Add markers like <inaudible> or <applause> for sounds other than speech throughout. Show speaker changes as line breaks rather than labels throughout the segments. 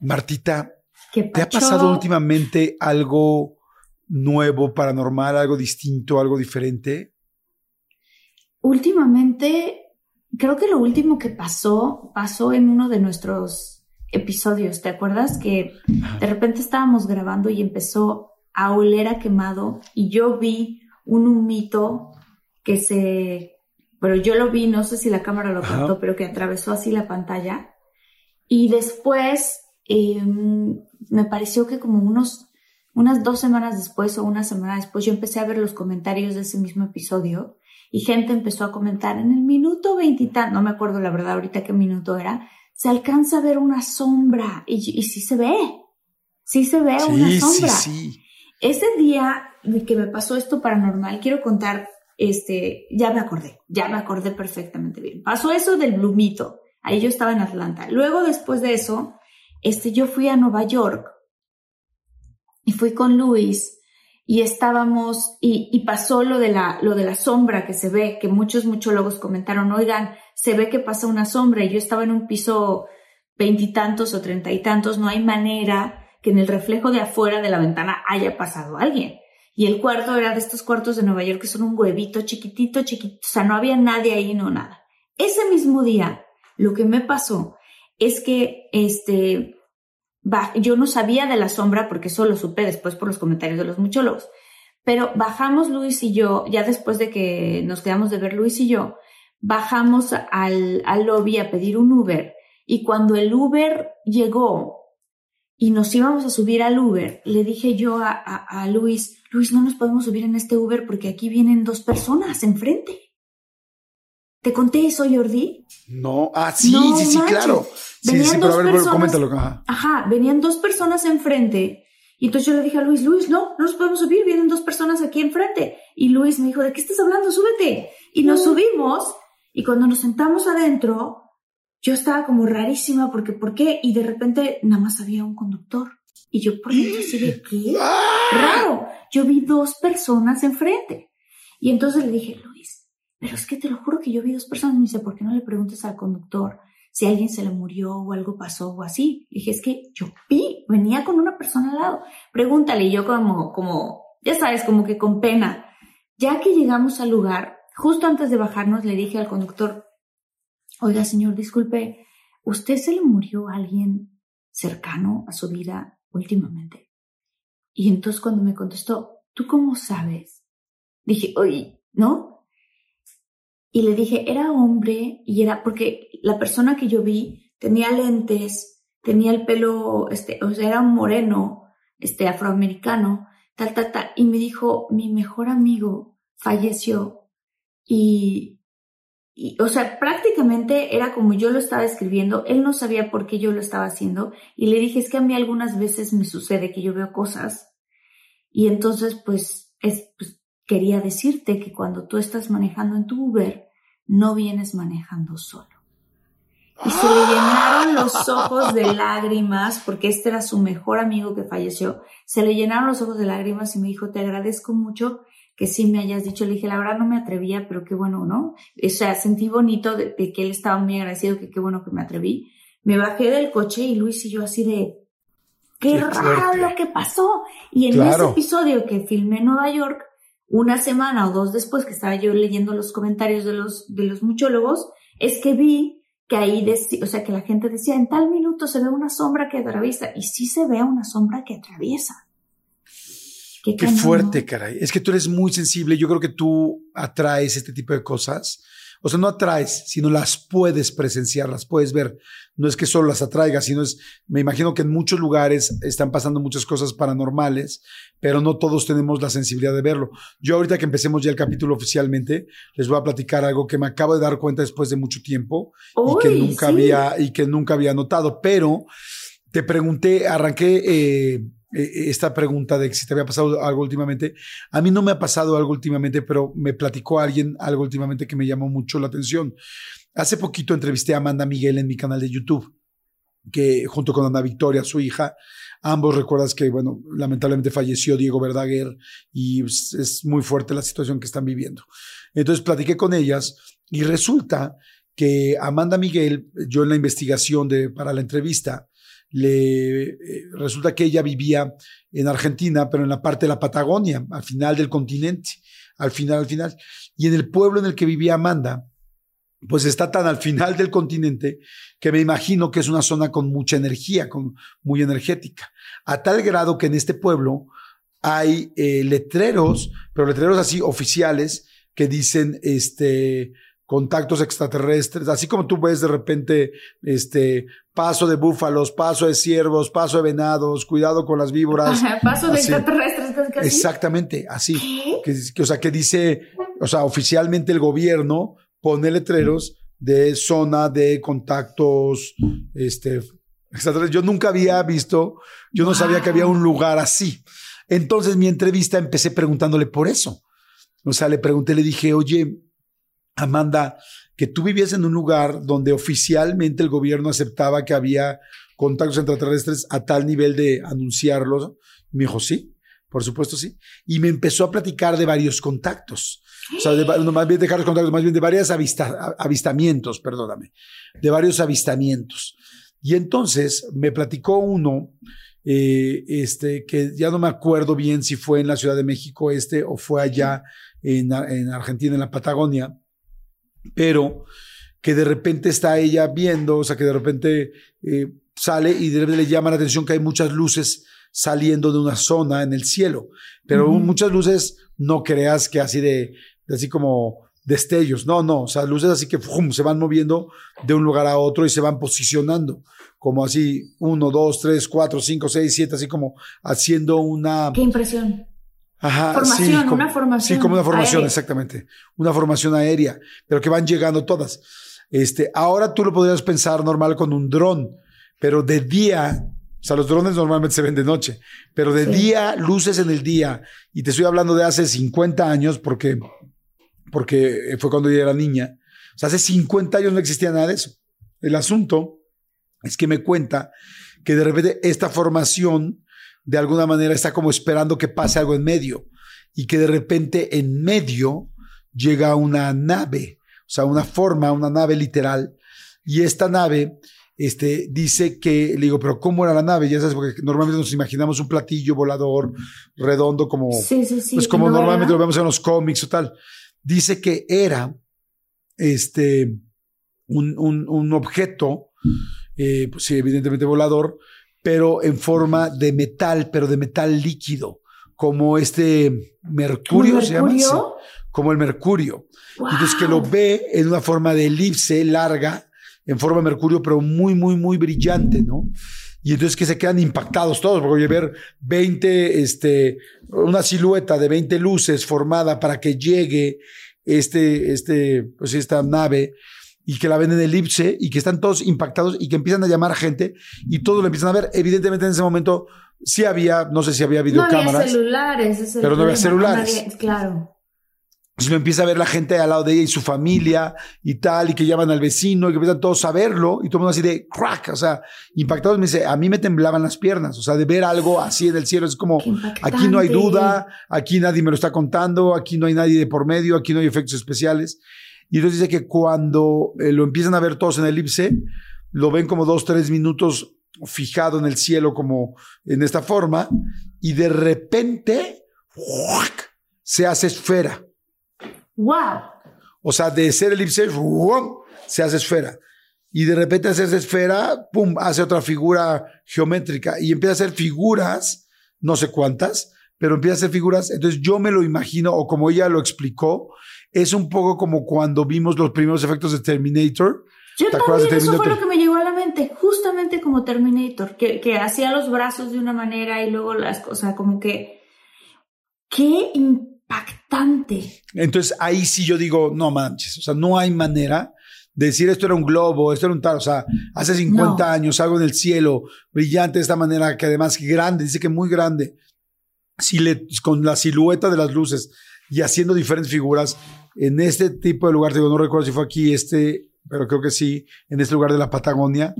Martita, ¿te ha pasado últimamente algo nuevo, paranormal, algo distinto, algo diferente?
Últimamente, creo que lo último que pasó, pasó en uno de nuestros episodios. ¿Te acuerdas que de repente estábamos grabando y empezó a oler a quemado y yo vi un humito que se, pero yo lo vi, no sé si la cámara lo captó, pero que atravesó así la pantalla. Y después Em, me pareció que como unos, unas dos semanas después o una semana después yo empecé a ver los comentarios de ese mismo episodio y gente empezó a comentar en el minuto veintitantos, no me acuerdo la verdad ahorita qué minuto era, se alcanza a ver una sombra y, y sí se ve, sí se ve una sombra. Sí, sí. Ese día que me pasó esto paranormal, quiero contar, este, ya me acordé, ya me acordé perfectamente bien. Pasó eso del blumito, ahí yo estaba en Atlanta. Luego después de eso, este, yo fui a Nueva York y fui con Luis y estábamos, y, pasó lo de, la, lo de la sombra que se ve, que muchos muchólogos comentaron, oigan, se ve que pasa una sombra y yo estaba en un piso veintitantos o treinta y tantos, no hay manera que en el reflejo de afuera de la ventana haya pasado alguien. Y el cuarto era de estos cuartos de Nueva York que son un huevito chiquitito, chiquitito, o sea, no había nadie ahí, no nada. Ese mismo día, lo que me pasó es que este, yo no sabía de la sombra porque eso lo supe después por los comentarios de los muchólogos. Pero bajamos Luis y yo, ya después de que nos quedamos de ver Luis y yo, bajamos al, al lobby a pedir un Uber y cuando el Uber llegó y nos íbamos a subir al Uber, le dije yo a, a, a Luis, Luis, no nos podemos subir en este Uber porque aquí vienen dos personas enfrente. ¿Te conté eso, Jordi?
No, ah, sí, sí, sí, claro. Sí, sí, pero a ver, coméntalo.
Ajá. venían dos personas enfrente. Y entonces yo le dije a Luis, Luis, no, no nos podemos subir, vienen dos personas aquí enfrente. Y Luis me dijo, ¿de qué estás hablando? Súbete. Y nos subimos. Y cuando nos sentamos adentro, yo estaba como rarísima porque, ¿por qué? Y de repente nada más había un conductor. Y yo por así de, ¿qué? <gasps> Raro. Yo vi dos personas enfrente. Y entonces le dije, Luis, pero es que te lo juro que yo vi dos personas y me dice, ¿por qué no le preguntas al conductor si alguien se le murió o algo pasó o así? Le dije, es que yo vi, venía con una persona al lado. Pregúntale, y yo como, como, ya sabes, como que con pena. Ya que llegamos al lugar, justo antes de bajarnos, le dije al conductor, oiga, señor, disculpe, ¿usted se le murió a alguien cercano a su vida últimamente? Y entonces cuando me contestó, ¿tú cómo sabes? Dije, oye, ¿no? Y le dije, era hombre y era porque la persona que yo vi tenía lentes, tenía el pelo, este, o sea, era un moreno, este, afroamericano, tal, tal, tal. Y me dijo, mi mejor amigo falleció y, y, o sea, prácticamente era como yo lo estaba escribiendo, él no sabía por qué yo lo estaba haciendo. Y le dije, es que a mí algunas veces me sucede que yo veo cosas y entonces pues, es, pues quería decirte que cuando tú estás manejando en tu Uber, no vienes manejando solo. Y se le llenaron los ojos de lágrimas, porque este era su mejor amigo que falleció. Se le llenaron los ojos de lágrimas y me dijo, te agradezco mucho que sí me hayas dicho. Le dije, la verdad no me atrevía, pero qué bueno, ¿no? O sea, sentí bonito de, que él estaba muy agradecido, que qué bueno que me atreví. Me bajé del coche y Luis y yo así de, qué, raro lo que pasó. Y en ese episodio que filmé en Nueva York, una semana o dos después que estaba yo leyendo los comentarios de los, de los muchólogos, es que vi que ahí, o sea, que la gente decía, en tal minuto se ve una sombra que atraviesa, y sí se ve una sombra que atraviesa.
Qué, fuerte, caray. Es que tú eres muy sensible. Yo creo que tú atraes este tipo de cosas. O sea, no atraes, sino las puedes presenciar, las puedes ver. No es que solo las atraigas, sino es, me imagino que en muchos lugares están pasando muchas cosas paranormales, pero no todos tenemos la sensibilidad de verlo. Yo ahorita que empecemos ya el capítulo oficialmente, les voy a platicar algo que me acabo de dar cuenta después de mucho tiempo y que nunca había y que nunca había notado, pero te pregunté, arranqué eh, eh, esta pregunta de si te había pasado algo últimamente. A mí no me ha pasado algo últimamente, pero me platicó alguien algo últimamente que me llamó mucho la atención. Hace poquito entrevisté a Amanda Miguel en mi canal de YouTube, que junto con Ana Victoria, su hija, ambos recuerdas que, bueno, lamentablemente falleció Diego Verdaguer y es muy fuerte la situación que están viviendo. Entonces platiqué con ellas y resulta que Amanda Miguel, yo en la investigación de, para la entrevista, le eh, resulta que ella vivía en Argentina, pero en la parte de la Patagonia, al final del continente, al final, al final. Y en el pueblo en el que vivía Amanda, pues está tan al final del continente que me imagino que es una zona con mucha energía, con, muy energética. A tal grado que en este pueblo hay eh, letreros, pero letreros así oficiales que dicen, este, contactos extraterrestres, así como tú ves de repente este paso de búfalos, paso de ciervos, paso de venados, cuidado con las víboras.
paso de extraterrestres.
Casi. Exactamente, así. Que, o sea, que dice, o sea, oficialmente el gobierno pone letreros de zona de contactos este. Yo nunca había visto, yo no sabía que había un lugar así. Entonces mi entrevista empecé preguntándole por eso. O sea, le pregunté, le dije, oye, Amanda, que tú vivías en un lugar donde oficialmente el gobierno aceptaba que había contactos extraterrestres a tal nivel de anunciarlos. Me dijo, sí, por supuesto sí. Y me empezó a platicar de varios contactos. O sea, no más bien de varios contactos, más bien de varios avistamientos, perdóname, de varios avistamientos. Y entonces me platicó uno, eh, este, que ya no me acuerdo bien si fue en la Ciudad de México este o fue allá en, en Argentina, en la Patagonia, pero que de repente está ella viendo, o sea, que de repente eh, sale y de repente le llama la atención que hay muchas luces saliendo de una zona en el cielo, pero muchas luces no creas que así de, así como destellos, no, no, o sea, luces así que se van moviendo de un lugar a otro y se van posicionando, como así, uno, dos, tres, cuatro, cinco, seis, siete, así como haciendo una...
Qué impresión.
Ajá,
formación, una formación.
Sí, como una formación, exactamente. Una formación aérea, pero que van llegando todas. Este, ahora tú lo podrías pensar normal con un dron, pero de día, o sea, los drones normalmente se ven de noche, pero de día, luces en el día, y te estoy hablando de hace 50 años, porque, porque fue cuando yo era niña. O sea, hace 50 años no existía nada de eso. El asunto es que me cuenta que de repente esta formación de alguna manera está como esperando que pase algo en medio y que de repente en medio llega una nave, o sea, una forma, una nave literal, y esta nave este, dice que, le digo, pero ¿cómo era la nave? Ya sabes, porque normalmente nos imaginamos un platillo volador redondo como, pues como normalmente lo vemos en los cómics o tal. Dice que era este, un, un, objeto, eh, pues sí, evidentemente volador, pero en forma de metal, pero de metal líquido, como este mercurio, se llama, como el mercurio. Entonces que lo ve en una forma de elipse larga, en forma de mercurio, pero muy, muy, muy brillante, ¿no? Y entonces que se quedan impactados todos, porque ver 20, este, una silueta de 20 luces formada para que llegue este, este, pues esta nave y que la ven en elipse y que están todos impactados y que empiezan a llamar a gente y todos lo empiezan a ver. Evidentemente en ese momento sí había, no sé si había videocámaras. No
había celulares.
pero no había celulares.
claro.
Si lo empieza a ver la gente al lado de ella y su familia y tal, y que llaman al vecino y que empiezan todos a verlo y todo el mundo así de crack, o sea, impactados. Me dice, a mí me temblaban las piernas, o sea, de ver algo así en el cielo. Es como, aquí no hay duda, aquí nadie me lo está contando, aquí no hay nadie de por medio, aquí no hay efectos especiales. Y entonces dice que cuando eh, lo empiezan a ver todos en el elipse, lo ven como dos, tres minutos fijado en el cielo como en esta forma y de repente se hace esfera.
¡Wow!
O sea, de ser elipse se hace esfera. y de repente hace esa esfera, pum, hace otra figura geométrica y empieza a hacer figuras, no sé cuántas, pero empieza a hacer figuras. Entonces yo me lo imagino, o como ella lo explicó, es un poco como cuando vimos los primeros efectos de Terminator.
Yo también, eso fue lo que me llegó a la mente, justamente como Terminator, que, que hacía los brazos de una manera y luego las cosas, como que, qué impactante.
Entonces ahí sí yo digo, no manches, o sea, no hay manera de decir esto era un globo, esto era un tal, o sea, hace 50 años algo en el cielo, brillante de esta manera, que además grande, dice que muy grande, si le, con la silueta de las luces y haciendo diferentes figuras en este tipo de lugar, digo, no recuerdo si fue aquí, este, pero creo que sí, en este lugar de la Patagonia,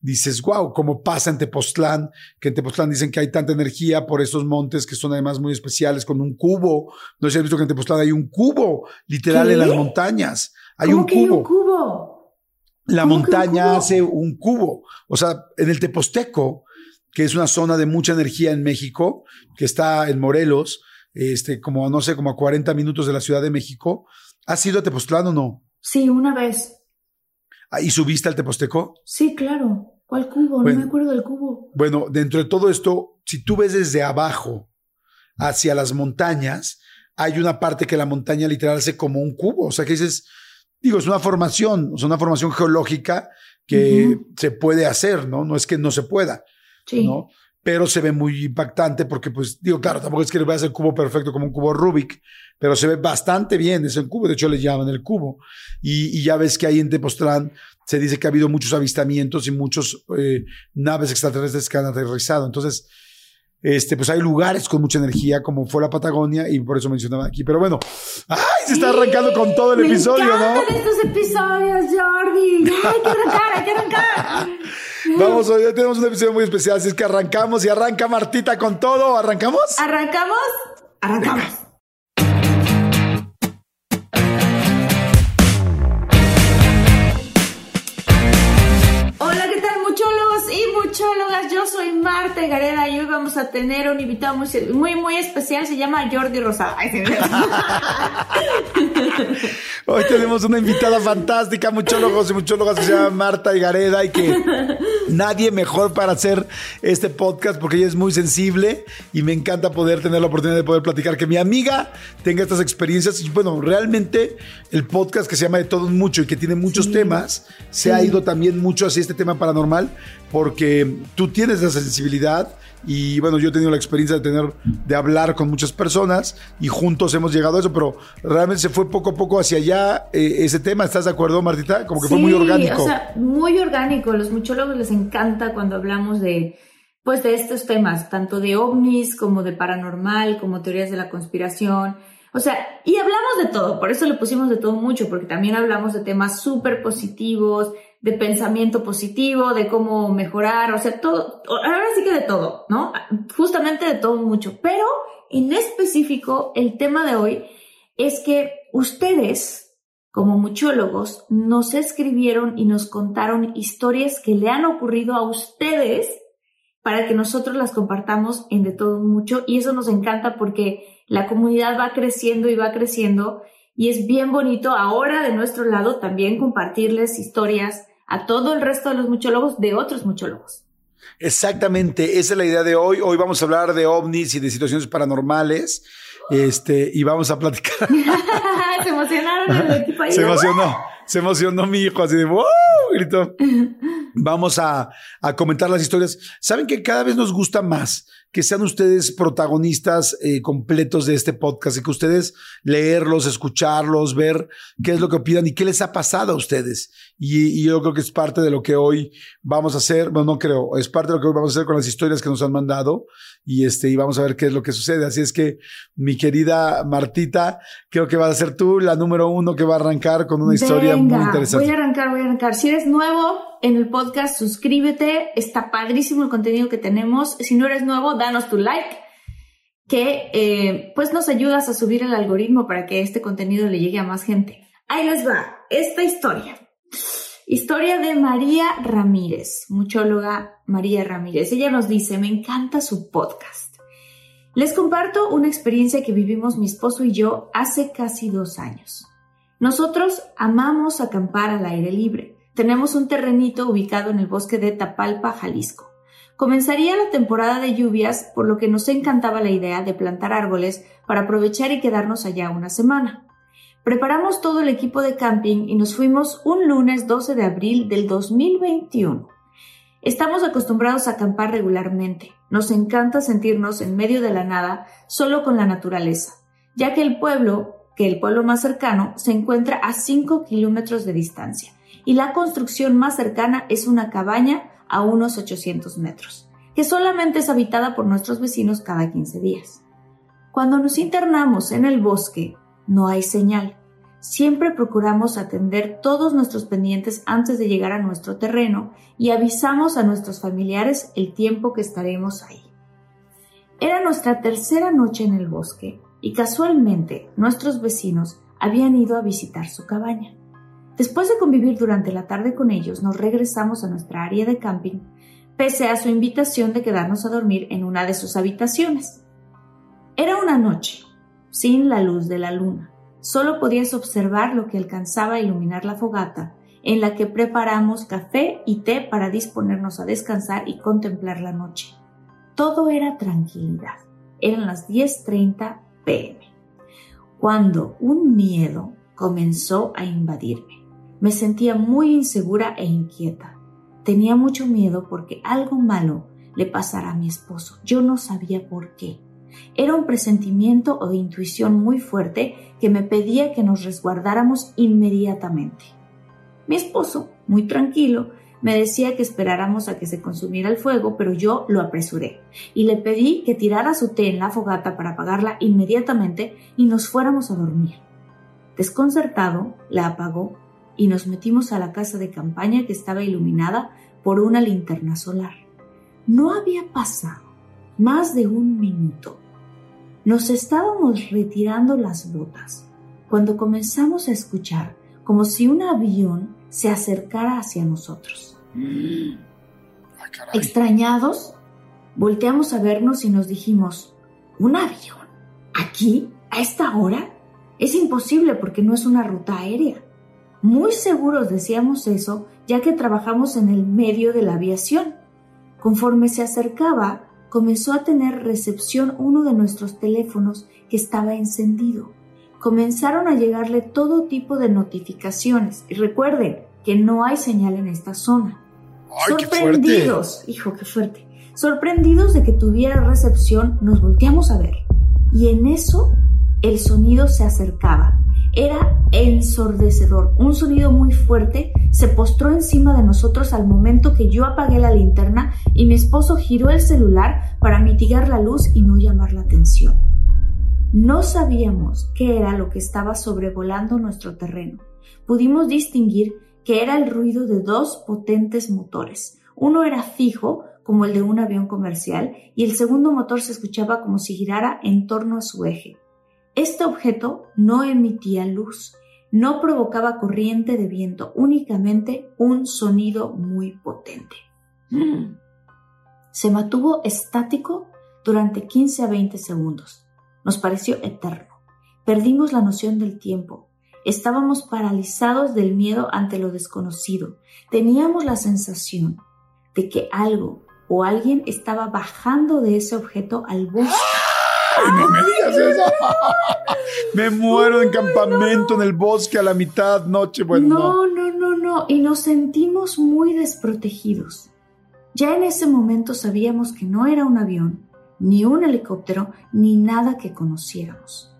dices, wow, como pasa en Tepoztlán, que en Tepoztlán dicen que hay tanta energía por estos montes que son además muy especiales, con un cubo. No sé si has visto que en Tepoztlán hay un cubo, literal, en las montañas. Hay un cubo.
un cubo?
La montaña hace un cubo. O sea, en el Teposteco, que es una zona de mucha energía en México, que está en Morelos, este, como, no sé, como a 40 minutos de la Ciudad de México. ¿Has ido a Tepoztlán o no?
Sí, una vez.
Ah, ¿Y subiste al Teposteco?
Sí, claro. ¿Cuál cubo? no me acuerdo del cubo.
Bueno, dentro de todo esto, si tú ves desde abajo hacia las montañas, hay una parte que la montaña literal hace como un cubo. O sea, que dices, digo, es una formación, es una formación geológica que se puede hacer, ¿no? No es que no se pueda, sí. ¿no? pero se ve muy impactante porque, pues, digo, claro, tampoco es que le vaya a hacer cubo perfecto como un cubo Rubik, pero se ve bastante bien ese cubo, de hecho le llaman el cubo. Y, ya ves que ahí en Tepoztlán se dice que ha habido muchos avistamientos y muchos eh, naves extraterrestres que han aterrizado. Entonces, este, pues hay lugares con mucha energía, como fue la Patagonia, y por eso mencionaba aquí. Pero bueno, ¡ay! Se está arrancando con todo el episodio, ¿no?
estos episodios, Jordi. <laughs> Hay que arrancar, hay que arrancar.
Vamos, hoy tenemos un episodio muy especial, así es que arrancamos y arranca Martita con todo. ¿Arrancamos?
¿Arrancamos? Arrancamos. Yo soy Marta Gareda y hoy vamos a tener un invitado muy, muy, muy especial, se llama Jordi Rosado. <laughs>
Hoy tenemos una invitada fantástica, muchólogos y muchólogas que se llama Marta Gareda y que nadie mejor para hacer este podcast porque ella es muy sensible y me encanta poder tener la oportunidad de poder platicar, que mi amiga tenga estas experiencias. Y bueno, realmente el podcast que se llama De Todo Mucho y que tiene muchos temas, se ha ido también mucho hacia este tema paranormal porque tú tienes la sensibilidad y bueno, yo he tenido la experiencia de tener, de hablar con muchas personas y juntos hemos llegado a eso, pero realmente se fue poco a poco hacia allá eh, ese tema. ¿Estás de acuerdo, Martita? Como que fue muy orgánico.
O sea, muy orgánico. Los muchólogos les encanta cuando hablamos de, pues, de estos temas, tanto de ovnis como de paranormal, como teorías de la conspiración. O sea, y hablamos de todo, por eso le pusimos de todo mucho, porque también hablamos de temas súper positivos, de pensamiento positivo, de cómo mejorar, o sea, todo, ahora sí que de todo, ¿no? Justamente de todo mucho, pero en específico el tema de hoy es que ustedes, como muchólogos, nos escribieron y nos contaron historias que le han ocurrido a ustedes para que nosotros las compartamos en de todo mucho. Y eso nos encanta porque la comunidad va creciendo y va creciendo. Y es bien bonito ahora de nuestro lado también compartirles historias a todo el resto de los muchólogos de otros muchólogos.
Exactamente, esa es la idea de hoy. Hoy vamos a hablar de ovnis y de situaciones paranormales. Este, y vamos a platicar. <laughs>
se emocionaron el equipo ahí.
Se emocionó, se emocionó mi hijo, así de ¡wow! Gritó. <laughs> Vamos a, a comentar las historias. Saben que cada vez nos gusta más que sean ustedes protagonistas eh, completos de este podcast y que ustedes leerlos, escucharlos, ver qué es lo que opinan y qué les ha pasado a ustedes. Y, yo creo que es parte de lo que hoy vamos a hacer, bueno, no creo, es parte de lo que hoy vamos a hacer con las historias que nos han mandado y este, y vamos a ver qué es lo que sucede. Así es que, mi querida Martita, creo que vas a ser tú la número uno que va a arrancar con una historia muy interesante.
Voy a arrancar, voy a arrancar. Si eres nuevo en el podcast, suscríbete, está padrísimo el contenido que tenemos. Si no eres nuevo, danos tu like que eh, pues nos ayudas a subir el algoritmo para que este contenido le llegue a más gente. Ahí les va esta historia. Historia de María Ramírez, muchóloga María Ramírez. Ella nos dice, me encanta su podcast. Les comparto una experiencia que vivimos mi esposo y yo hace casi dos años. Nosotros amamos acampar al aire libre Tenemos un terrenito ubicado en el bosque de Tapalpa, Jalisco. Comenzaría la temporada de lluvias, por lo que nos encantaba la idea de plantar árboles para aprovechar y quedarnos allá una semana. Preparamos todo el equipo de camping y nos fuimos un lunes 12 de abril del 2021. Estamos acostumbrados a acampar regularmente. Nos encanta sentirnos en medio de la nada, solo con la naturaleza, ya que el pueblo, que el pueblo más cercano, se encuentra a 5 kilómetros de distancia y la construcción más cercana es una cabaña a unos 800 metros, que solamente es habitada por nuestros vecinos cada 15 días. Cuando nos internamos en el bosque, no hay señal. Siempre procuramos atender todos nuestros pendientes antes de llegar a nuestro terreno y avisamos a nuestros familiares el tiempo que estaremos ahí. Era nuestra tercera noche en el bosque y casualmente nuestros vecinos habían ido a visitar su cabaña. Después de convivir durante la tarde con ellos, nos regresamos a nuestra área de camping, pese a su invitación de quedarnos a dormir en una de sus habitaciones. Era una noche, sin la luz de la luna. Solo podías observar lo que alcanzaba a iluminar la fogata, en la que preparamos café y té para disponernos a descansar y contemplar la noche. Todo era tranquilidad. Eran las 10.30 pm, cuando un miedo comenzó a invadirme. Me sentía muy insegura e inquieta. Tenía mucho miedo porque algo malo le pasara a mi esposo. Yo no sabía por qué. Era un presentimiento o intuición muy fuerte que me pedía que nos resguardáramos inmediatamente. Mi esposo, muy tranquilo, me decía que esperáramos a que se consumiera el fuego, pero yo lo apresuré y le pedí que tirara su té en la fogata para apagarla inmediatamente y nos fuéramos a dormir. Desconcertado, la apagó y nos metimos a la casa de campaña que estaba iluminada por una linterna solar. No había pasado más de un minuto. Nos estábamos retirando las botas cuando comenzamos a escuchar como si un avión se acercara hacia nosotros. Extrañados, volteamos a vernos y nos dijimos, ¿un avión? ¿Aquí? ¿A esta hora? Es imposible porque no es una ruta aérea. Muy seguros decíamos eso, ya que trabajamos en el medio de la aviación. Conforme se acercaba, comenzó a tener recepción uno de nuestros teléfonos que estaba encendido. Comenzaron a llegarle todo tipo de notificaciones. Y recuerden que no hay señal en esta zona. Sorprendidos, hijo, qué fuerte. Sorprendidos de que tuviera recepción, nos volteamos a ver. Y en eso el sonido se acercaba. Era ensordecedor, un sonido muy fuerte se postró encima de nosotros al momento que yo apagué la linterna y mi esposo giró el celular para mitigar la luz y no llamar la atención. No sabíamos qué era lo que estaba sobrevolando nuestro terreno. Pudimos distinguir que era el ruido de dos potentes motores. Uno era fijo, como el de un avión comercial, y el segundo motor se escuchaba como si girara en torno a su eje. Este objeto no emitía luz, no provocaba corriente de viento, únicamente un sonido muy potente. Mm. Se mantuvo estático durante 15 a 20 segundos. Nos pareció eterno. Perdimos la noción del tiempo. Estábamos paralizados del miedo ante lo desconocido. Teníamos la sensación de que algo o alguien estaba bajando de ese objeto al bosque
no me digas eso. <laughs> me muero en campamento en el bosque a la mitad noche. Bueno,
no, no, no, no. Y nos sentimos muy desprotegidos. Ya en ese momento sabíamos que no era un avión, ni un helicóptero, ni nada que conociéramos.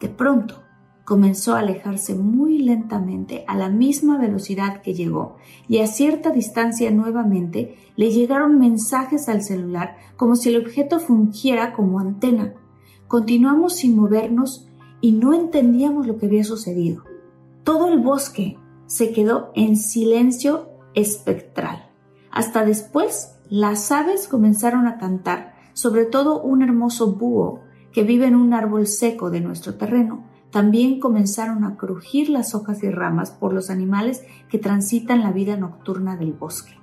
De pronto, comenzó a alejarse muy lentamente a la misma velocidad que llegó y a cierta distancia nuevamente le llegaron mensajes al celular como si el objeto fungiera como antena. Continuamos sin movernos y no entendíamos lo que había sucedido. Todo el bosque se quedó en silencio espectral. Hasta después las aves comenzaron a cantar, sobre todo un hermoso búho que vive en un árbol seco de nuestro terreno. También comenzaron a crujir las hojas y ramas por los animales que transitan la vida nocturna del bosque.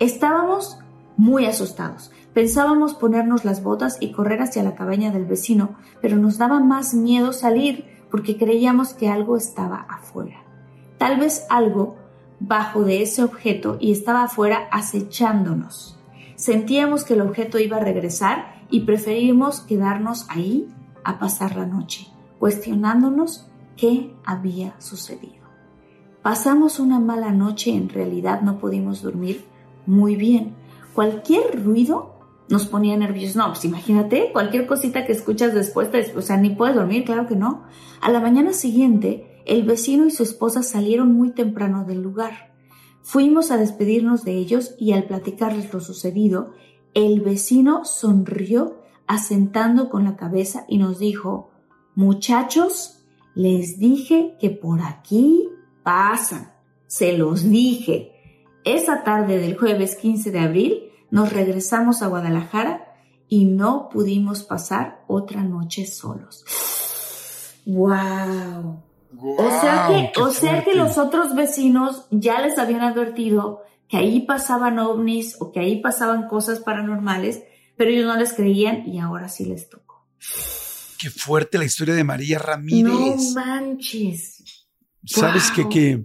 Estábamos muy asustados. Pensábamos ponernos las botas y correr hacia la cabaña del vecino, pero nos daba más miedo salir porque creíamos que algo estaba afuera. Tal vez algo bajo de ese objeto y estaba afuera acechándonos. Sentíamos que el objeto iba a regresar y preferimos quedarnos ahí a pasar la noche, cuestionándonos qué había sucedido. Pasamos una mala noche, en realidad no pudimos dormir muy bien. Cualquier ruido nos ponía nerviosos. No, pues imagínate, cualquier cosita que escuchas después, o sea, ni puedes dormir, claro que no. A la mañana siguiente, el vecino y su esposa salieron muy temprano del lugar. Fuimos a despedirnos de ellos y al platicarles lo sucedido, el vecino sonrió asentando con la cabeza y nos dijo, muchachos, les dije que por aquí pasan, se los dije. Esa tarde del jueves 15 de abril nos regresamos a Guadalajara y no pudimos pasar otra noche solos. ¡Wow! o sea que, o sea que los otros vecinos ya les habían advertido que ahí pasaban ovnis o que ahí pasaban cosas paranormales, pero ellos no les creían y ahora sí les tocó.
Qué fuerte la historia de María Ramírez.
No manches.
¿Sabes qué? Que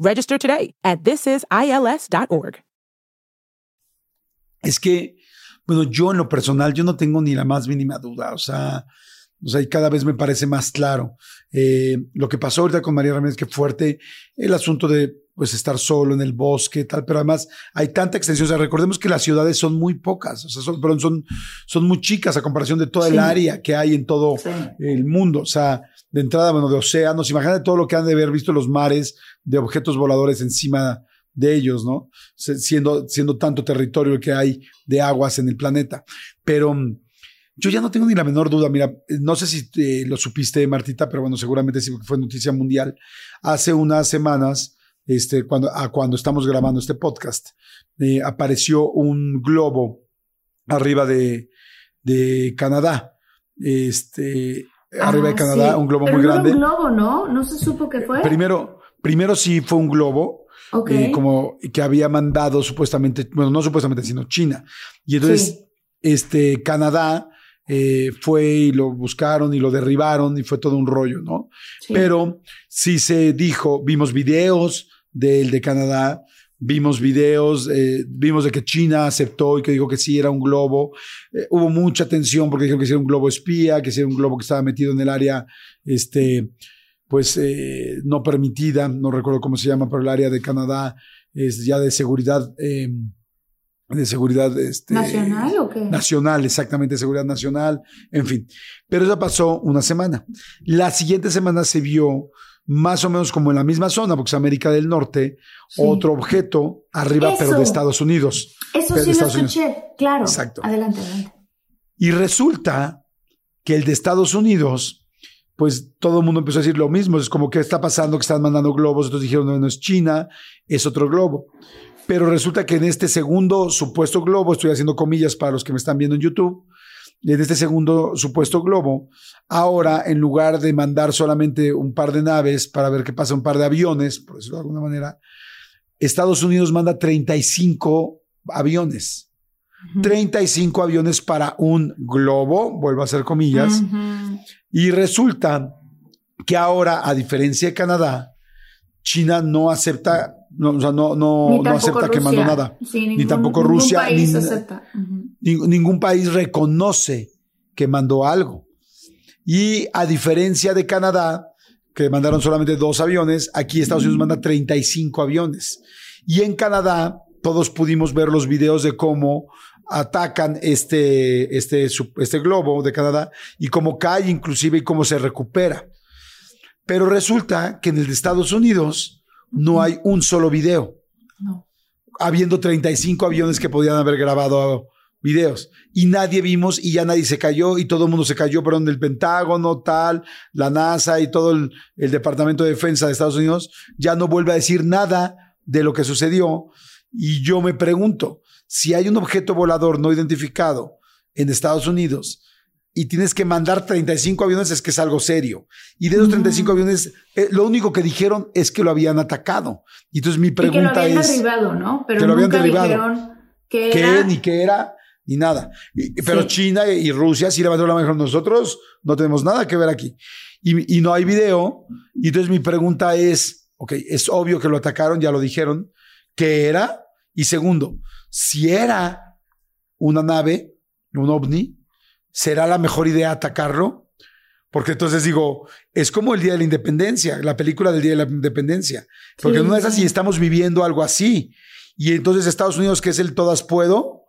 Register today at thisisils.org.
Es que, bueno, yo en lo personal, yo no tengo ni la más mínima duda, o sea, o sea, y cada vez me parece más claro. Eh, lo que pasó ahorita con María Ramírez, que fuerte el asunto de pues estar solo en el bosque, tal, pero además hay tanta extensión. O sea, recordemos que las ciudades son muy pocas, o sea, son, perdón, son, son muy chicas a comparación de toda el área que hay en todo el mundo. O sea, de entrada, bueno, de océanos, imagínate todo lo que han de haber visto los mares de objetos voladores encima de ellos, ¿no? Siendo, siendo tanto territorio que hay de aguas en el planeta. Pero mm, yo ya no tengo ni la menor duda. Mira, no sé si eh, lo supiste, Martita, pero bueno, seguramente sí fue noticia mundial. Hace unas semanas, este, cuando, a cuando estamos grabando este podcast, eh, apareció un globo arriba de, de Canadá. Este, arriba de ah, Canadá, un globo muy grande.
un globo, ¿no? No se supo qué fue.
Primero, primero sí fue un globo. Eh, como que había mandado supuestamente, bueno, no supuestamente, sino China. Y entonces, este, Canadá eh, fue y lo buscaron y lo derribaron y fue todo un rollo, ¿no? Pero sí se dijo, vimos videos del de Canadá, vimos videos, eh, vimos de que China aceptó y que dijo que sí era un globo. hubo mucha tensión porque dijeron que sí era un globo espía, que sí era un globo que estaba metido en el área, este, pues eh, no permitida, no recuerdo cómo se llama, pero el área de Canadá es ya de seguridad, em, de seguridad este,
nacional o qué?
Nacional, exactamente, seguridad nacional, en fin. Pero eso pasó una semana. La siguiente semana se vio más o menos como en la misma zona, porque es América del Norte, otro objeto arriba, pero de Estados Unidos.
Eso sí lo escuché, claro. Exacto. Adelante, adelante.
Y resulta que el de Estados Unidos pues todo el mundo empezó a decir lo mismo. Es como que está pasando que están mandando globos. Entonces dijeron, no, no es China, es otro globo. Pero resulta que en este segundo supuesto globo, estoy haciendo comillas para los que me están viendo en YouTube, en este segundo supuesto globo, ahora en lugar de mandar solamente un par de naves para ver qué pasa, un par de aviones, por decirlo de alguna manera, Estados Unidos manda 35 aviones. 35 aviones para un globo, vuelvo a hacer comillas, y resulta que ahora, a diferencia de Canadá, China no acepta, no, o sea, no, no, no acepta que mandó nada. ni tampoco Rusia. País ningún país reconoce que mandó algo. Y a diferencia de Canadá, que mandaron solamente dos aviones, aquí Estados Unidos manda 35 aviones. Y en Canadá todos pudimos ver los videos de cómo atacan este, este, este globo de Canadá y cómo cae inclusive y cómo se recupera. Pero resulta que en el de Estados Unidos no hay un solo video. No. Habiendo 35 aviones que podían haber grabado videos y nadie vimos y ya nadie se cayó y todo el mundo se cayó, perdón, del Pentágono, tal, la NASA y todo el, el, Departamento de Defensa de Estados Unidos ya no vuelve a decir nada de lo que sucedió y yo me pregunto, si hay un objeto volador no identificado en Estados Unidos y tienes que mandar 35 aviones es que es algo serio. Y de esos 35 aviones, eh, lo único que dijeron es que lo habían atacado. Y entonces mi pregunta es... que lo habían
derribado, ¿no? Pero que lo habían derribado.
¿Qué, era? ni qué era, ni nada. pero China y Rusia sí levantó la mano. Nosotros no tenemos nada que ver aquí. Y, y no hay video. Y entonces mi pregunta es, ok, es obvio que lo atacaron, ya lo dijeron. ¿Qué era? Y segundo, si era una nave, un ovni, ¿será la mejor idea atacarlo? Porque entonces digo, es como el Día de la Independencia, la película del Día de la Independencia. Porque no es así, estamos viviendo algo así. Y entonces Estados Unidos, que es el todas puedo,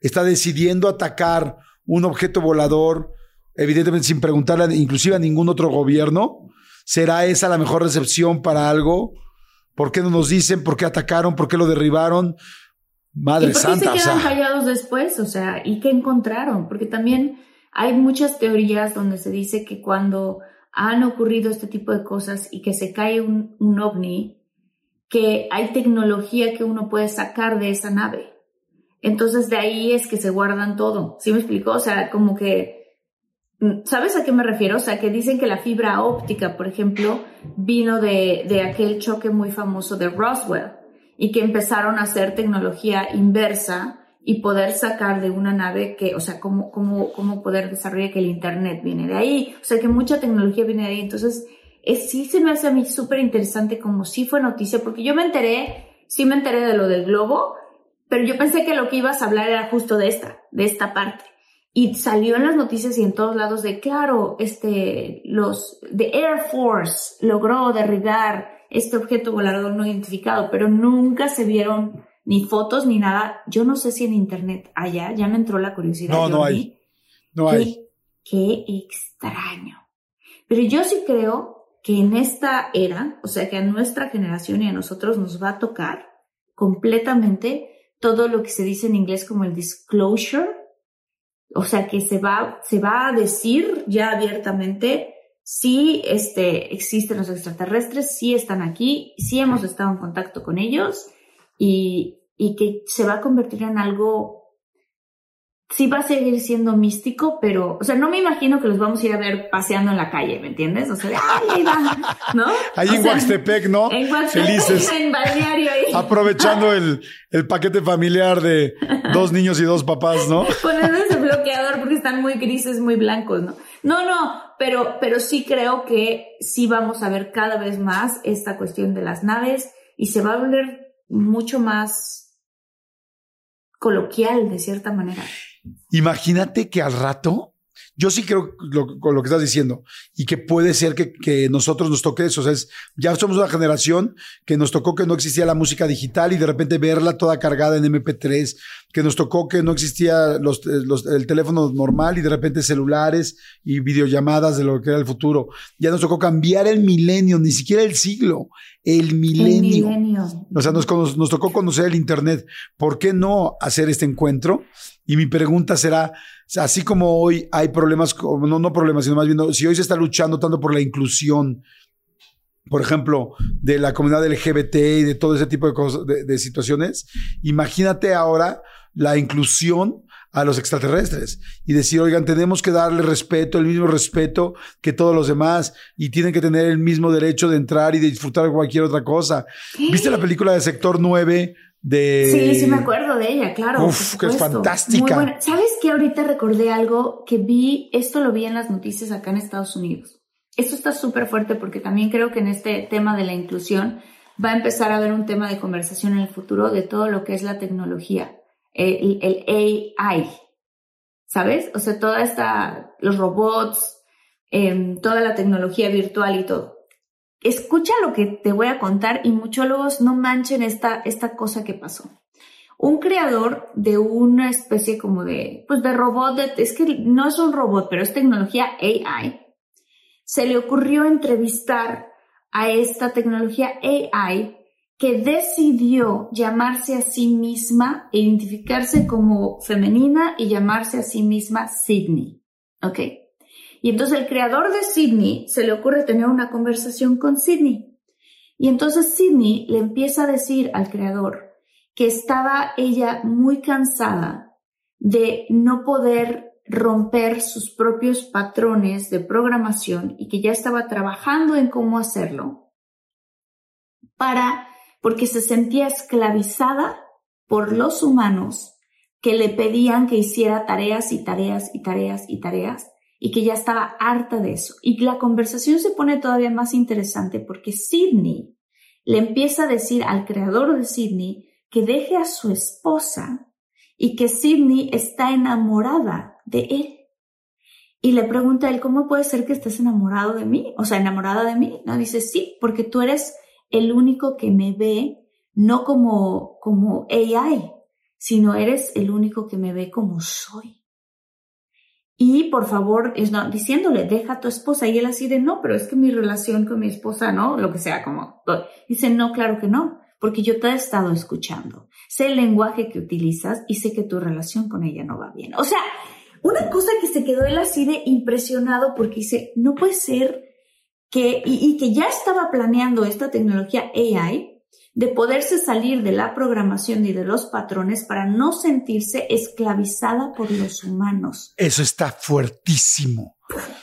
está decidiendo atacar un objeto volador, evidentemente sin preguntarle inclusive a ningún otro gobierno. ¿Será esa la mejor recepción para algo? ¿Por qué no nos dicen? ¿Por qué atacaron? ¿Por qué lo derribaron? Madre
¿Y por
qué
se quedan callados después? O sea, ¿y qué encontraron? Porque también hay muchas teorías donde se dice que cuando han ocurrido este tipo de cosas y que se cae un, un ovni, que hay tecnología que uno puede sacar de esa nave. Entonces de ahí es que se guardan todo. ¿Sí me explicó? O sea, como que, mm, ¿sabes a qué me refiero? O sea, que dicen que la fibra óptica, por ejemplo, vino de, de aquel choque muy famoso de Roswell y que empezaron a hacer tecnología inversa y poder sacar de una nave que, o sea, cómo, cómo, cómo poder desarrollar que el Internet viene de ahí, o sea, que mucha tecnología viene de ahí. Entonces, es, sí se me hace a mí súper interesante como sí fue noticia, porque yo me enteré, sí me enteré de lo del globo, pero yo pensé que lo que ibas a hablar era justo de esta, de esta parte. Y salió en las noticias y en todos lados de, claro, este, los, de Air Force logró derribar este objeto volador no identificado, pero nunca se vieron ni fotos ni nada. Yo no sé si en internet allá ya me entró la curiosidad.
No, no hay. No hay.
Qué extraño. Pero yo sí creo que en esta era, o sea, que a nuestra generación y a nosotros nos va a tocar completamente todo lo que se dice en inglés como el disclosure, o sea, que se va, se va a decir ya abiertamente sí este, existen los extraterrestres, sí están aquí, sí hemos estado en contacto con ellos y, y que se va a convertir en algo sí va a seguir siendo místico, pero, o sea, no me imagino que los vamos a ir a ver paseando en la calle, ¿me entiendes? O sea, ahí va, ¿no?
Ahí en Huaxtepec, ¿no?
En Huaxtepec, Felices. en balneario ahí.
Aprovechando el, el paquete familiar de dos niños y dos papás, ¿no? <laughs>
Poniendo ese bloqueador porque están muy grises, muy blancos, ¿no? No, no, pero, pero sí creo que sí vamos a ver cada vez más esta cuestión de las naves y se va a volver mucho más coloquial de cierta manera.
Imagínate que al rato, yo sí creo con lo que estás diciendo y que puede ser que, que, nosotros nos toque eso. O sea, ya somos una generación que nos tocó que no existía la música digital y de repente verla toda cargada en MP3, que nos tocó que no existía los, el teléfono normal y de repente celulares y videollamadas de lo que era el futuro. Ya nos tocó cambiar el milenio, ni siquiera el siglo, el milenio. El milenio. O sea, nos, nos tocó conocer el Internet. ¿Por qué no hacer este encuentro? Y mi pregunta será, así como hoy hay problemas, no, no problemas, sino más bien, si hoy se está luchando tanto por la inclusión, por ejemplo, de la comunidad LGBT y de todo ese tipo de cosas, de situaciones, imagínate ahora la inclusión a los extraterrestres y decir, oigan, tenemos que darle respeto, el mismo respeto que todos los demás y tienen que tener el mismo derecho de entrar y de disfrutar de cualquier otra cosa. ¿Viste la película de Sector 9? De...
Sí, sí me acuerdo de ella, claro.
Uf, que es fantástica.
¿Sabes qué? Ahorita recordé algo que vi, esto lo vi en las noticias acá en Estados Unidos. Esto está súper fuerte porque también creo que en este tema de la inclusión va a empezar a haber un tema de conversación en el futuro de todo lo que es la tecnología el, AI, ¿sabes? O sea, toda esta, los robots, em, toda la tecnología virtual y todo. Escucha lo que te voy a contar y muchólogos no manchen esta, esta cosa que pasó. un creador de una especie como de, pues de robot, es que no es un robot, pero es tecnología AI, se le ocurrió entrevistar a esta tecnología AI que decidió llamarse a sí misma, identificarse como femenina y llamarse a sí misma Sydney. ¿Ok? Y entonces el creador de Sydney se le ocurre tener una conversación con Sydney. Y entonces Sydney le empieza a decir al creador, que estaba ella muy cansada de no poder romper sus propios patrones de programación y que ya estaba trabajando en cómo hacerlo para porque se sentía esclavizada por los humanos que le pedían que hiciera tareas y tareas y tareas y tareas y que ya estaba harta de eso. Y la conversación se pone todavía más interesante porque Sidney le empieza a decir al creador de Sidney que deje a su esposa y que Sidney está enamorada de él. Y le pregunta a él, ¿cómo puede ser que estés enamorado de mí? O sea, enamorada de mí. No, dice, sí, porque tú eres el único que me ve, no como, como AI, sino eres el único que me ve como soy. Y por favor, es no, diciéndole, deja a tu esposa. Y él así de, no, pero es que mi relación con mi esposa, no, lo que sea, como, dice, no, claro que no porque yo te he estado escuchando. Sé el lenguaje que utilizas y sé que tu relación con ella no va bien. O sea, una cosa que se quedó él así de impresionado porque dice, no puede ser que, y, que ya estaba planeando esta tecnología AI de poderse salir de la programación y de los patrones para no sentirse esclavizada por los humanos.
Eso está fuertísimo.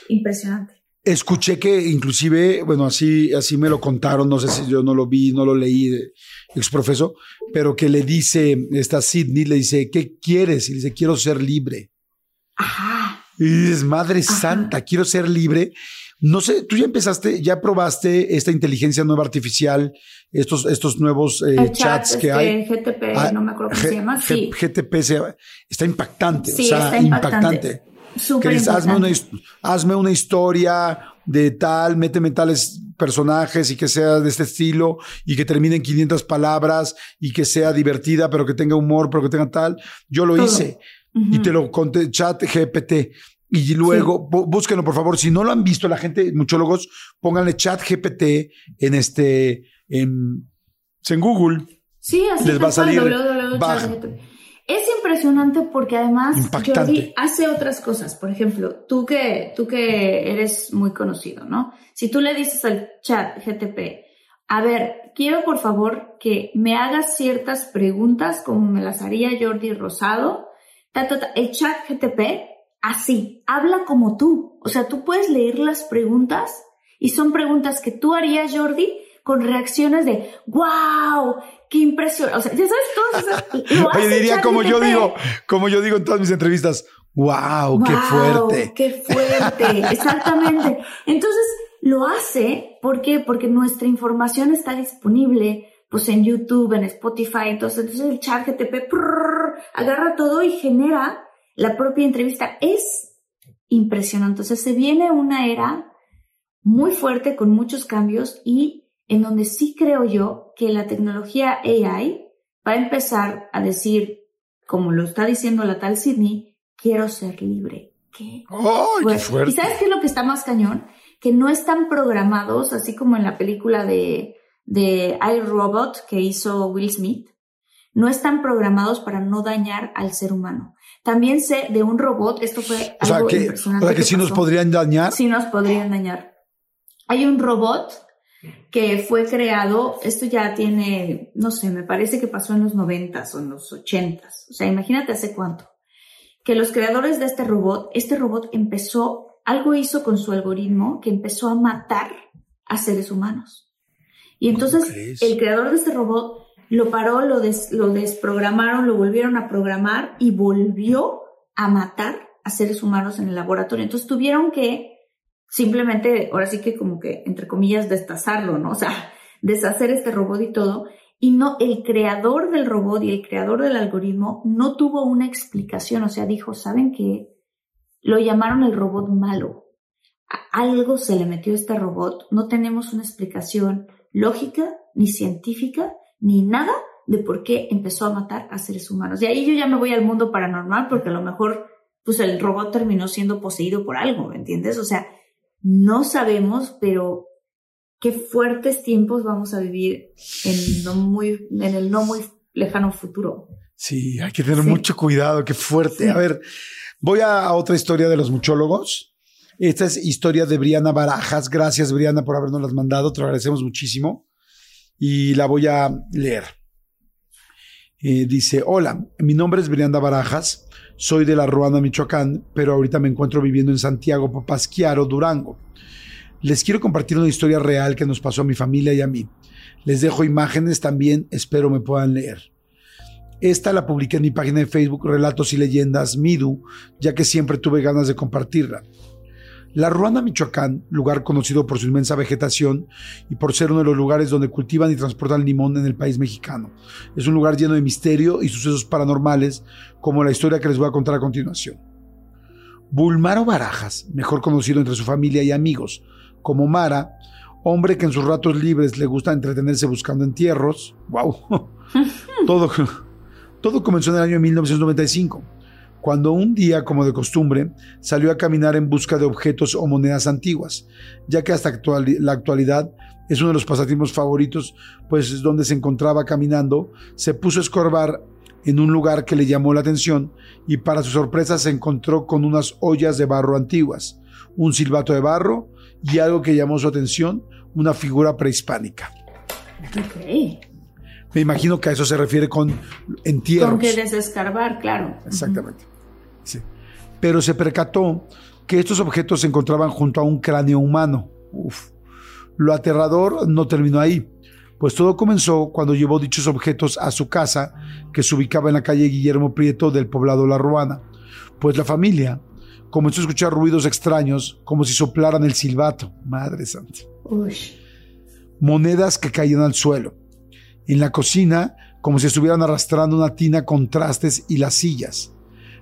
Impresionante.
Escuché que inclusive, bueno, así, así me lo contaron, no sé si yo no lo vi, no lo leí de exprofeso, pero que le dice, esta Sidney, le dice, ¿qué quieres? Y le dice, quiero ser libre.
Ajá.
Y dices, Madre Santa, quiero ser libre. No sé, tú ya empezaste, ya probaste esta inteligencia nueva artificial, estos, estos nuevos eh, chats que hay.
GTP, ah, no me acuerdo cómo se llama. Sí.
GTP está impactante, o sea, impactante hazme una, hazme una historia de tal, méteme tales personajes y que sea de este estilo y que termine en 500 palabras y que sea divertida, pero que tenga humor, pero que tenga tal. Yo lo hice y te lo conté, chat GPT. Y luego, búsquenlo por favor. Si no lo han visto, la gente, muchólogos, pónganle chat GPT en este, en, en Google.
Sí, así les va a salir. Es impresionante porque además Jordi hace otras cosas. Por ejemplo, tú que, tú que eres muy conocido, ¿no? Si tú le dices al chat GTP, a ver, quiero por favor que me hagas ciertas preguntas como me las haría Jordi Rosado, el chat GTP, así, habla como tú. O sea, tú puedes leer las preguntas y son preguntas que tú harías, Jordi, con reacciones de ¡Wow! ¡Qué impresión! O sea, ya sabes, todas esas. <laughs>
Oye, diría como yo digo, como yo digo en todas mis entrevistas, ¡Wow! ¡Qué fuerte!
¡Qué fuerte! Exactamente. Entonces, lo hace, ¿por qué? Porque nuestra información está disponible pues en YouTube, en Spotify, entonces, entonces el chat GTP agarra todo y genera la propia entrevista. Es impresionante. Entonces se viene una era muy fuerte con muchos cambios y en donde sí creo yo que la tecnología AI va a empezar a decir, como lo está diciendo la tal Sydney, quiero ser libre. ¿Qué?
qué fuerte!
¿Y sabes qué es lo que está más cañón? Que no están programados, así como en la película de, de iRobot que hizo Will Smith, no están programados para no dañar al ser humano. También sé de un robot, esto fue algo
que,
impresionante.
O sea, que, sí nos podrían dañar.
Sí nos podrían dañar. Hay un robot que fue creado, esto ya tiene, no sé, me parece que pasó en los noventas o en los ochentas, o sea, imagínate hace cuánto, que los creadores de este robot, este robot empezó, algo hizo con su algoritmo que empezó a matar a seres humanos. Y entonces el creador de este robot lo paró, lo, lo desprogramaron, lo volvieron a programar y volvió a matar a seres humanos en el laboratorio. Entonces tuvieron que simplemente, ahora sí que como que, entre comillas, destazarlo, ¿no? O sea, deshacer este robot y todo. Y no, el creador del robot y el creador del algoritmo no tuvo una explicación, o sea, dijo, ¿saben qué? Lo llamaron el robot malo. algo se le metió a este robot, no tenemos una explicación lógica, ni científica, ni nada, de por qué empezó a matar a seres humanos. Y ahí yo ya me voy al mundo paranormal porque a lo mejor pues el robot terminó siendo poseído por algo, ¿me entiendes? O sea, no sabemos, pero qué fuertes tiempos vamos a vivir en, no muy, en el no muy lejano futuro.
Sí, hay que tener mucho cuidado, qué fuerte. A ver, voy a, otra historia de los muchólogos. Esta es historia de Briana Barajas. Gracias, Briana, por habernos las mandado. Te agradecemos muchísimo. Y la voy a leer. Eh, dice, hola, mi nombre es Brianda Barajas, soy de la Ruana, Michoacán, pero ahorita me encuentro viviendo en Santiago, Papasquiaro, Durango. Les quiero compartir una historia real que nos pasó a mi familia y a mí. Les dejo imágenes también, espero me puedan leer. Esta la publiqué en mi página de Facebook Relatos y Leyendas Midu, ya que siempre tuve ganas de compartirla. La Ruanda, Michoacán, lugar conocido por su inmensa vegetación y por ser uno de los lugares donde cultivan y transportan limón en el país mexicano. Es un lugar lleno de misterio y sucesos paranormales, como la historia que les voy a contar a continuación. Bulmaro Barajas, mejor conocido entre su familia y amigos como Mara, hombre que en sus ratos libres le gusta entretenerse buscando entierros. ¡Wow! <laughs> todo, todo comenzó en el año 1995 cuando un día, como de costumbre, salió a caminar en busca de objetos o monedas antiguas, ya que hasta la actualidad es uno de los pasatiempos favoritos, pues es donde se encontraba caminando, se puso a escorbar en un lugar que le llamó la atención y para su sorpresa se encontró con unas ollas de barro antiguas, un silbato de barro y algo que llamó su atención, una figura prehispánica. Me imagino que a eso se refiere con entierros.
Con que desescarbar, claro.
Exactamente. Pero se percató que estos objetos se encontraban junto a un cráneo humano. Uf. Lo aterrador no terminó ahí, pues todo comenzó cuando llevó dichos objetos a su casa, que se ubicaba en la calle Guillermo Prieto del poblado La Ruana, pues la familia comenzó a escuchar ruidos extraños como si soplaran el silbato. Madre santa. Monedas que caían al suelo. En la cocina, como si estuvieran arrastrando una tina con trastes y las sillas.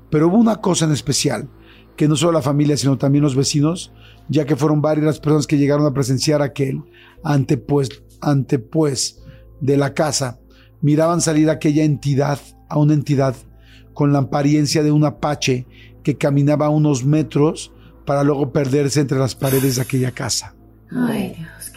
Pero hubo una cosa en especial, que no solo la familia, sino también los vecinos, ya que fueron varias las personas que llegaron a presenciar aquel antepues, antepues de la casa, miraban salir aquella entidad, a una entidad con la apariencia de un apache que caminaba unos metros para luego perderse entre las paredes de aquella casa.
Ay, Dios,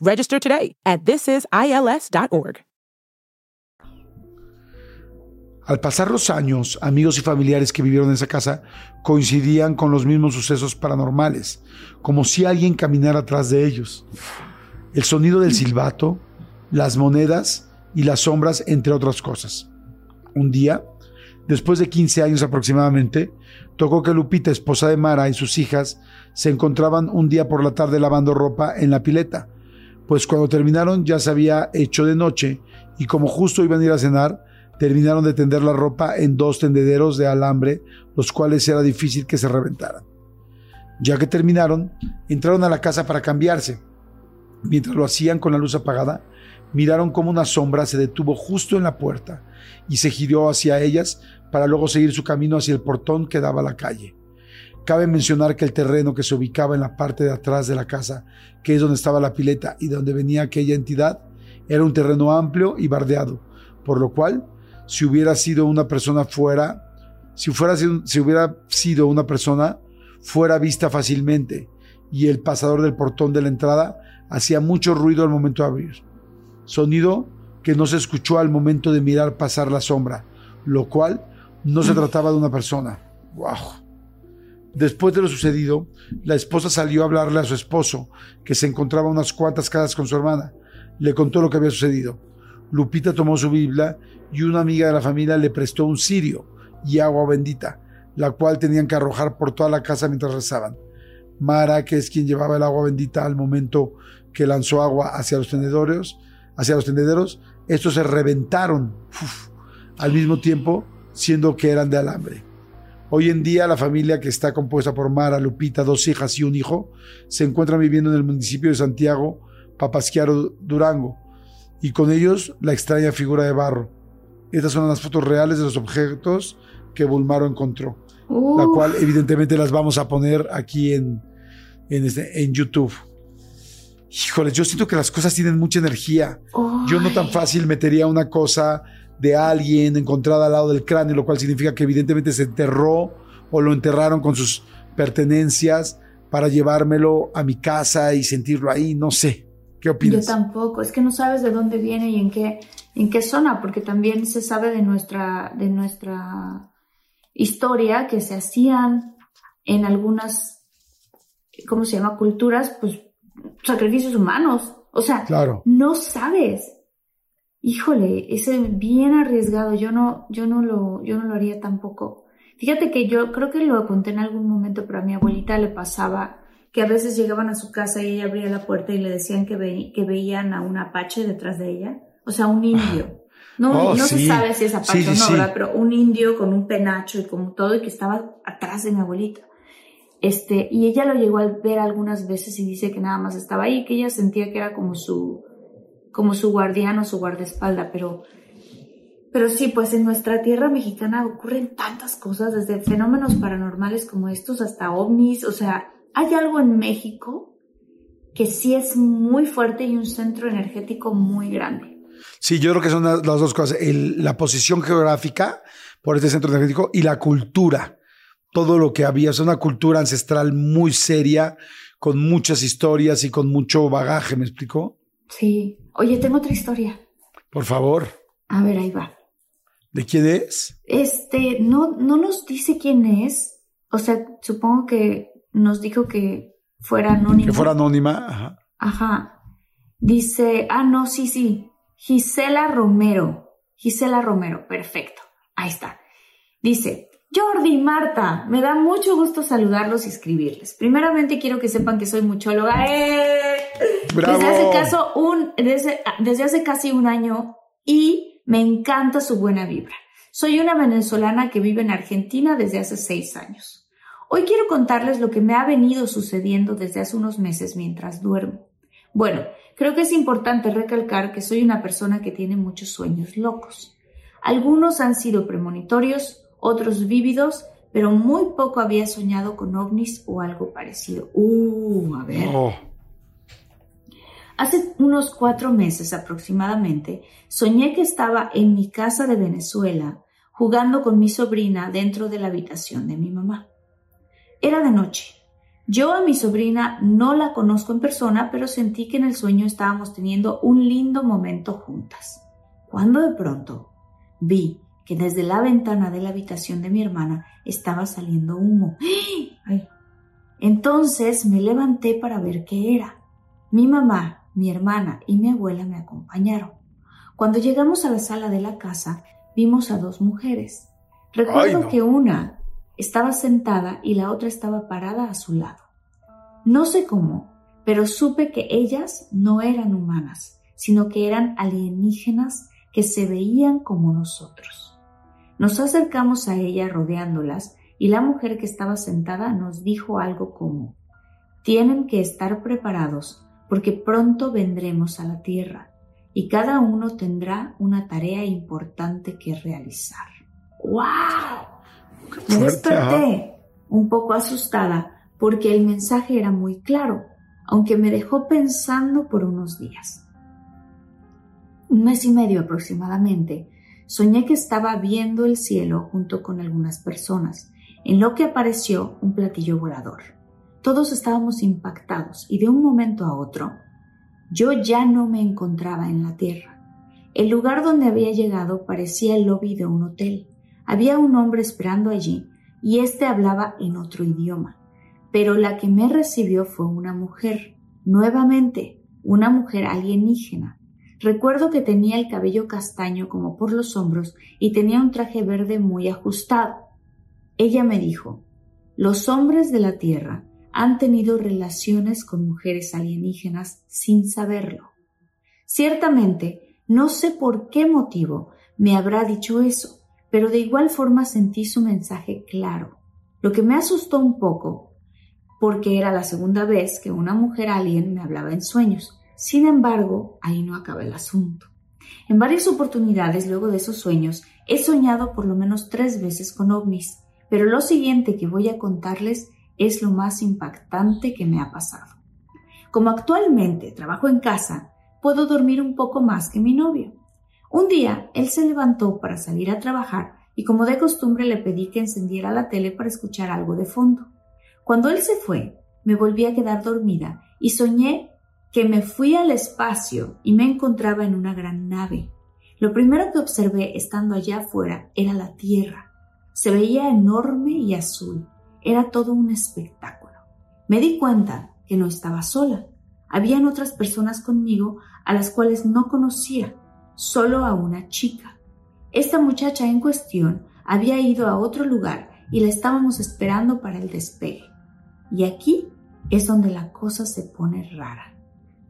Register today at thisisils.org.
Al pasar los años, amigos y familiares que vivieron en esa casa coincidían con los mismos sucesos paranormales, como si alguien caminara atrás de ellos. El sonido del silbato, las monedas y las sombras, entre otras cosas. Un día, después de 15 años aproximadamente, tocó que Lupita, esposa de Mara, y sus hijas se encontraban un día por la tarde lavando ropa en la pileta pues cuando terminaron ya se había hecho de noche y como justo iban a ir a cenar, terminaron de tender la ropa en dos tendederos de alambre, los cuales era difícil que se reventaran. Ya que terminaron, entraron a la casa para cambiarse. Mientras lo hacían con la luz apagada, miraron como una sombra se detuvo justo en la puerta y se giró hacia ellas para luego seguir su camino hacia el portón que daba a la calle. Cabe mencionar que el terreno que se ubicaba en la parte de atrás de la casa, que es donde estaba la pileta y donde venía aquella entidad, era un terreno amplio y bardeado, por lo cual, si hubiera sido una persona fuera, si, fuera, si hubiera sido una persona, fuera vista fácilmente, y el pasador del portón de la entrada hacía mucho ruido al momento de abrir. Sonido que no se escuchó al momento de mirar pasar la sombra, lo cual no se trataba de una persona. ¡Wow! Después de lo sucedido, la esposa salió a hablarle a su esposo, que se encontraba unas cuantas casas con su hermana. Le contó lo que había sucedido. Lupita tomó su Biblia y una amiga de la familia le prestó un cirio y agua bendita, la cual tenían que arrojar por toda la casa mientras rezaban. Mara, que es quien llevaba el agua bendita al momento que lanzó agua hacia los tendederos, hacia los tendederos, estos se reventaron al mismo tiempo, siendo que eran de alambre. Hoy en día la familia que está compuesta por Mara, Lupita, dos hijas y un hijo, se encuentran viviendo en el municipio de Santiago, Papasquiaro, Durango, y con ellos la extraña figura de barro. Estas son las fotos reales de los objetos que Bulmaro encontró, la cual evidentemente las vamos a poner aquí en, en, este, en YouTube. Híjole, yo siento que las cosas tienen mucha energía. Yo no tan fácil metería una cosa de alguien encontrada al lado del cráneo, lo cual significa que evidentemente se enterró o lo enterraron con sus pertenencias para llevármelo a mi casa y sentirlo ahí, no sé. ¿Qué opinas?
Yo tampoco, es que no sabes de dónde viene y en qué, en qué zona, porque también se sabe de nuestra, de nuestra historia que se hacían en algunas, ¿cómo se llama? Culturas, pues sacrificios humanos. O sea, claro. no sabes híjole, es bien arriesgado, yo no, yo no lo, yo no lo haría tampoco. Fíjate que yo creo que lo conté en algún momento, pero a mi abuelita le pasaba que a veces llegaban a su casa y ella abría la puerta y le decían que, que veían a un apache detrás de ella, o sea, un indio. No, oh, no se sabe si es apache o no, Pero un indio con un penacho y como todo y que estaba atrás de mi abuelita. Este, y ella lo llegó a ver algunas veces y dice que nada más estaba ahí, que ella sentía que era como su, como su guardián o su guardaespalda, pero, pero sí, pues en nuestra tierra mexicana ocurren tantas cosas, desde fenómenos paranormales como estos hasta ovnis, o sea, hay algo en México que sí es muy fuerte y un centro energético muy grande.
Sí, yo creo que son las dos cosas, la posición geográfica por este centro energético y la cultura. Todo lo que había, es una cultura ancestral muy seria, con muchas historias y con mucho bagaje, ¿me explico?
Sí. Oye, tengo otra historia.
Por favor.
A ver, ahí va.
¿De quién es?
Este, no, no nos dice quién es. O sea, supongo que nos dijo que fuera anónima.
Que fuera anónima, ajá.
Ajá. Dice, ah, no, sí, sí. Gisela Romero. Gisela Romero, perfecto. Ahí está. Dice, Jordi y Marta, me da mucho gusto saludarlos y escribirles. Primeramente quiero que sepan que soy muchóloga. ¡Eh! Desde hace, caso un, desde, desde hace casi un año y me encanta su buena vibra. Soy una venezolana que vive en Argentina desde hace seis años. Hoy quiero contarles lo que me ha venido sucediendo desde hace unos meses mientras duermo. Bueno, creo que es importante recalcar que soy una persona que tiene muchos sueños locos. Algunos han sido premonitorios, otros vívidos, pero muy poco había soñado con ovnis o algo parecido. Uh, a ver. Oh. Hace unos cuatro meses aproximadamente, soñé que estaba en mi casa de Venezuela jugando con mi sobrina dentro de la habitación de mi mamá. Era de noche. Yo a mi sobrina no la conozco en persona, pero sentí que en el sueño estábamos teniendo un lindo momento juntas. Cuando de pronto vi que desde la ventana de la habitación de mi hermana estaba saliendo humo. Entonces me levanté para ver qué era. Mi mamá, mi hermana y mi abuela me acompañaron. Cuando llegamos a la sala de la casa, vimos a dos mujeres. Recuerdo que una estaba sentada y la otra estaba parada a su lado. No sé cómo, pero supe que ellas no eran humanas, sino que eran alienígenas que se veían como nosotros. Nos acercamos a ella rodeándolas y la mujer que estaba sentada nos dijo algo como, tienen que estar preparados porque pronto vendremos a la tierra y cada uno tendrá una tarea importante que realizar. ¡Wow! Me desperté un poco asustada porque el mensaje era muy claro, aunque me dejó pensando por unos días. Un mes y medio aproximadamente, soñé que estaba viendo el cielo junto con algunas personas, en lo que apareció un platillo volador. Todos estábamos impactados y de un momento a otro, yo ya no me encontraba en la tierra. El lugar donde había llegado parecía el lobby de un hotel, Había un hombre esperando allí y éste hablaba en otro idioma, pero la que me recibió fue una mujer, nuevamente, una mujer alienígena. Recuerdo que tenía el cabello castaño como por los hombros y tenía un traje verde muy ajustado. Ella me dijo, los hombres de la Tierra han tenido relaciones con mujeres alienígenas sin saberlo. Ciertamente, no sé por qué motivo me habrá dicho eso, pero de igual forma sentí su mensaje claro, lo que me asustó un poco, porque era la segunda vez que una mujer alien me hablaba en sueños. Sin embargo, ahí no acaba el asunto. En varias oportunidades luego de esos sueños he soñado por lo menos tres veces con ovnis, pero lo siguiente que voy a contarles es lo más impactante que me ha pasado. Como actualmente trabajo en casa, puedo dormir un poco más que mi novio. Un día él se levantó para salir a trabajar y como de costumbre le pedí que encendiera la tele para escuchar algo de fondo. Cuando él se fue, me volví a quedar dormida y soñé que me fui al espacio y me encontraba en una gran nave. Lo primero que observé estando allá afuera era la Tierra. Se veía enorme y azul. Era todo un espectáculo. Me di cuenta que no estaba sola. Habían otras personas conmigo a las cuales no conocía solo a una chica. Esta muchacha en cuestión había ido a otro lugar y la estábamos esperando para el despegue. Y aquí es donde la cosa se pone rara.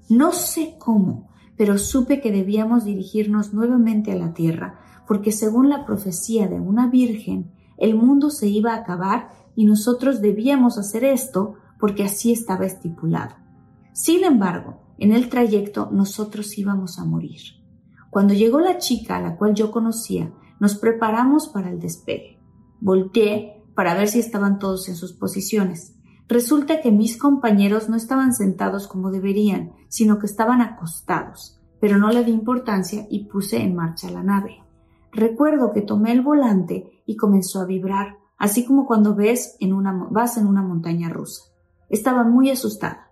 No sé cómo, pero supe que debíamos dirigirnos nuevamente a la tierra, porque según la profecía de una virgen, el mundo se iba a acabar y nosotros debíamos hacer esto porque así estaba estipulado. Sin embargo, en el trayecto nosotros íbamos a morir. Cuando llegó la chica a la cual yo conocía, nos preparamos para el despegue. Volteé para ver si estaban todos en sus posiciones. Resulta que mis compañeros no estaban sentados como deberían, sino que estaban acostados, pero no le di importancia y puse en marcha la nave. Recuerdo que tomé el volante y comenzó a vibrar, así como cuando ves en una, vas en una montaña rusa. Estaba muy asustada.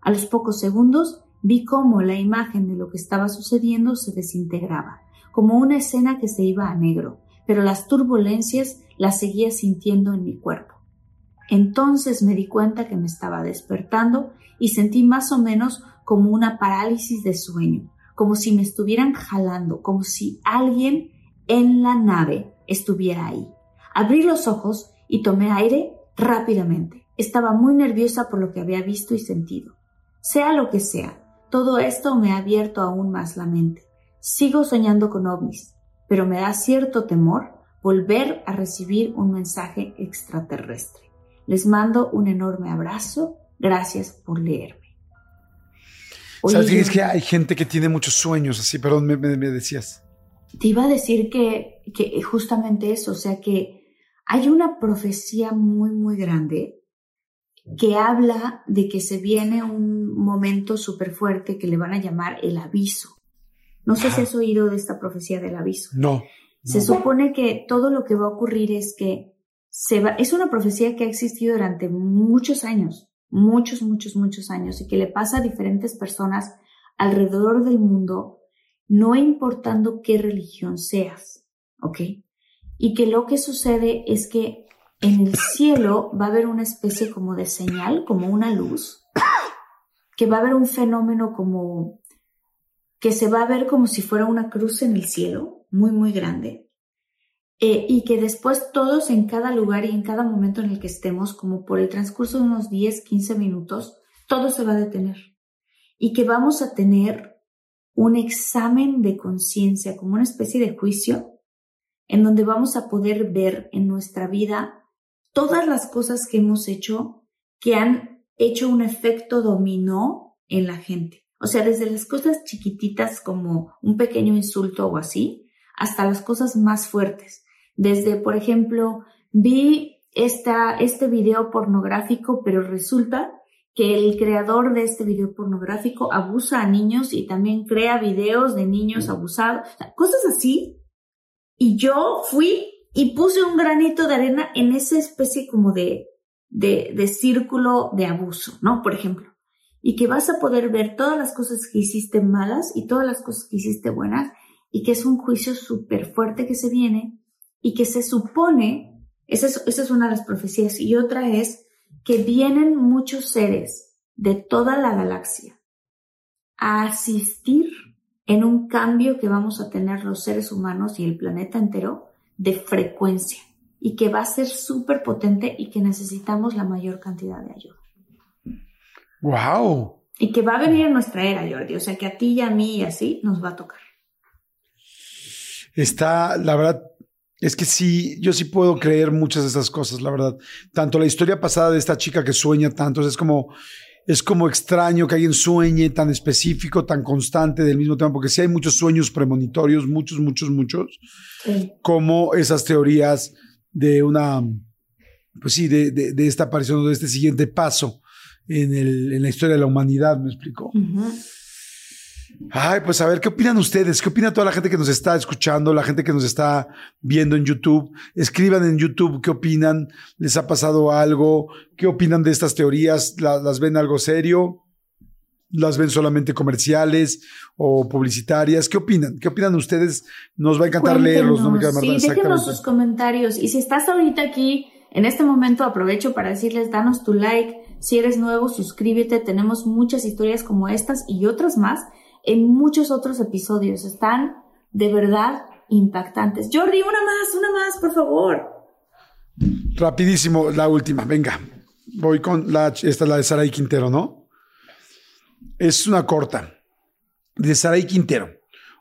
A los pocos segundos Vi cómo la imagen de lo que estaba sucediendo se desintegraba, como una escena que se iba a negro, pero las turbulencias las seguía sintiendo en mi cuerpo. Entonces me di cuenta que me estaba despertando y sentí más o menos como una parálisis de sueño, como si me estuvieran jalando, como si alguien en la nave estuviera ahí. Abrí los ojos y tomé aire rápidamente. Estaba muy nerviosa por lo que había visto y sentido. Sea lo que sea, todo esto me ha abierto aún más la mente. Sigo soñando con ovnis, pero me da cierto temor volver a recibir un mensaje extraterrestre. Les mando un enorme abrazo. Gracias por leerme.
¿Sabes es que hay gente que tiene muchos sueños así? Perdón, me, decías.
Te iba a decir que, que justamente eso, o sea que hay una profecía muy, muy grande que habla de que se viene un momento súper fuerte que le van a llamar el aviso. No sé si has oído de esta profecía del aviso.
No.
Se supone que todo lo que va a ocurrir es que se va, es una profecía que ha existido durante muchos años, muchos, muchos, muchos años, y que le pasa a diferentes personas alrededor del mundo, no importando qué religión seas, ¿ok? Y que lo que sucede es que en el cielo va a haber una especie como de señal, como una luz, que va a haber un fenómeno como que se va a ver como si fuera una cruz en el cielo, muy, muy grande, eh, y que después todos en cada lugar y en cada momento en el que estemos, como por el transcurso de unos 10, 15 minutos, todo se va a detener. Y que vamos a tener un examen de conciencia, como una especie de juicio, en donde vamos a poder ver en nuestra vida todas las cosas que hemos hecho que han hecho un efecto dominó en la gente. O sea, desde las cosas chiquititas como un pequeño insulto o así, hasta las cosas más fuertes. Desde, por ejemplo, vi esta, este video pornográfico, pero resulta que el creador de este video pornográfico abusa a niños y también crea videos de niños abusados, cosas así. Y yo fui y puse un granito de arena en esa especie como de, de, de círculo de abuso, ¿no? Por ejemplo. Y que vas a poder ver todas las cosas que hiciste malas y todas las cosas que hiciste buenas y que es un juicio súper fuerte que se viene y que se supone, esa es, esa es una de las profecías, y otra es que vienen muchos seres de toda la galaxia a asistir en un cambio que vamos a tener los seres humanos y el planeta entero de frecuencia y que va a ser súper potente y que necesitamos la mayor cantidad de ayuda.
¡Wow!
Y que va a venir en nuestra era, Jordi. O sea que a ti y a mí y así nos va a tocar.
Está, la verdad, es que sí, yo sí puedo creer muchas de esas cosas, la verdad. Tanto la historia pasada de esta chica que sueña tanto, es como, es como extraño que alguien sueñe tan específico, tan constante del mismo tema, porque sí hay muchos sueños premonitorios, muchos, muchos, muchos, como esas teorías de una, pues sí, de, de, esta aparición, de este siguiente paso en, el, en, la historia de la humanidad, me explico. Ay, pues a ver, ¿qué opinan ustedes? ¿Qué opina toda la gente que nos está escuchando, la gente que nos está viendo en YouTube? Escriban en YouTube qué opinan, les ha pasado algo, qué opinan de estas teorías, ¿las, ven algo serio? ¿Las ven solamente comerciales o publicitarias? ¿Qué opinan? ¿Qué opinan ustedes? Nos va a encantar leerlos.
¿no? Sí, déjenos sus comentarios. Y si estás ahorita aquí, en este momento aprovecho para decirles, danos tu like. Si eres nuevo, suscríbete. Tenemos muchas historias como estas y otras más en muchos otros episodios. Están de verdad impactantes. Jordi, una más, una más, por favor.
Rapidísimo, la última, venga. Voy con la, esta es la de Saray Quintero, ¿no? Es una corta. De Saray Quintero.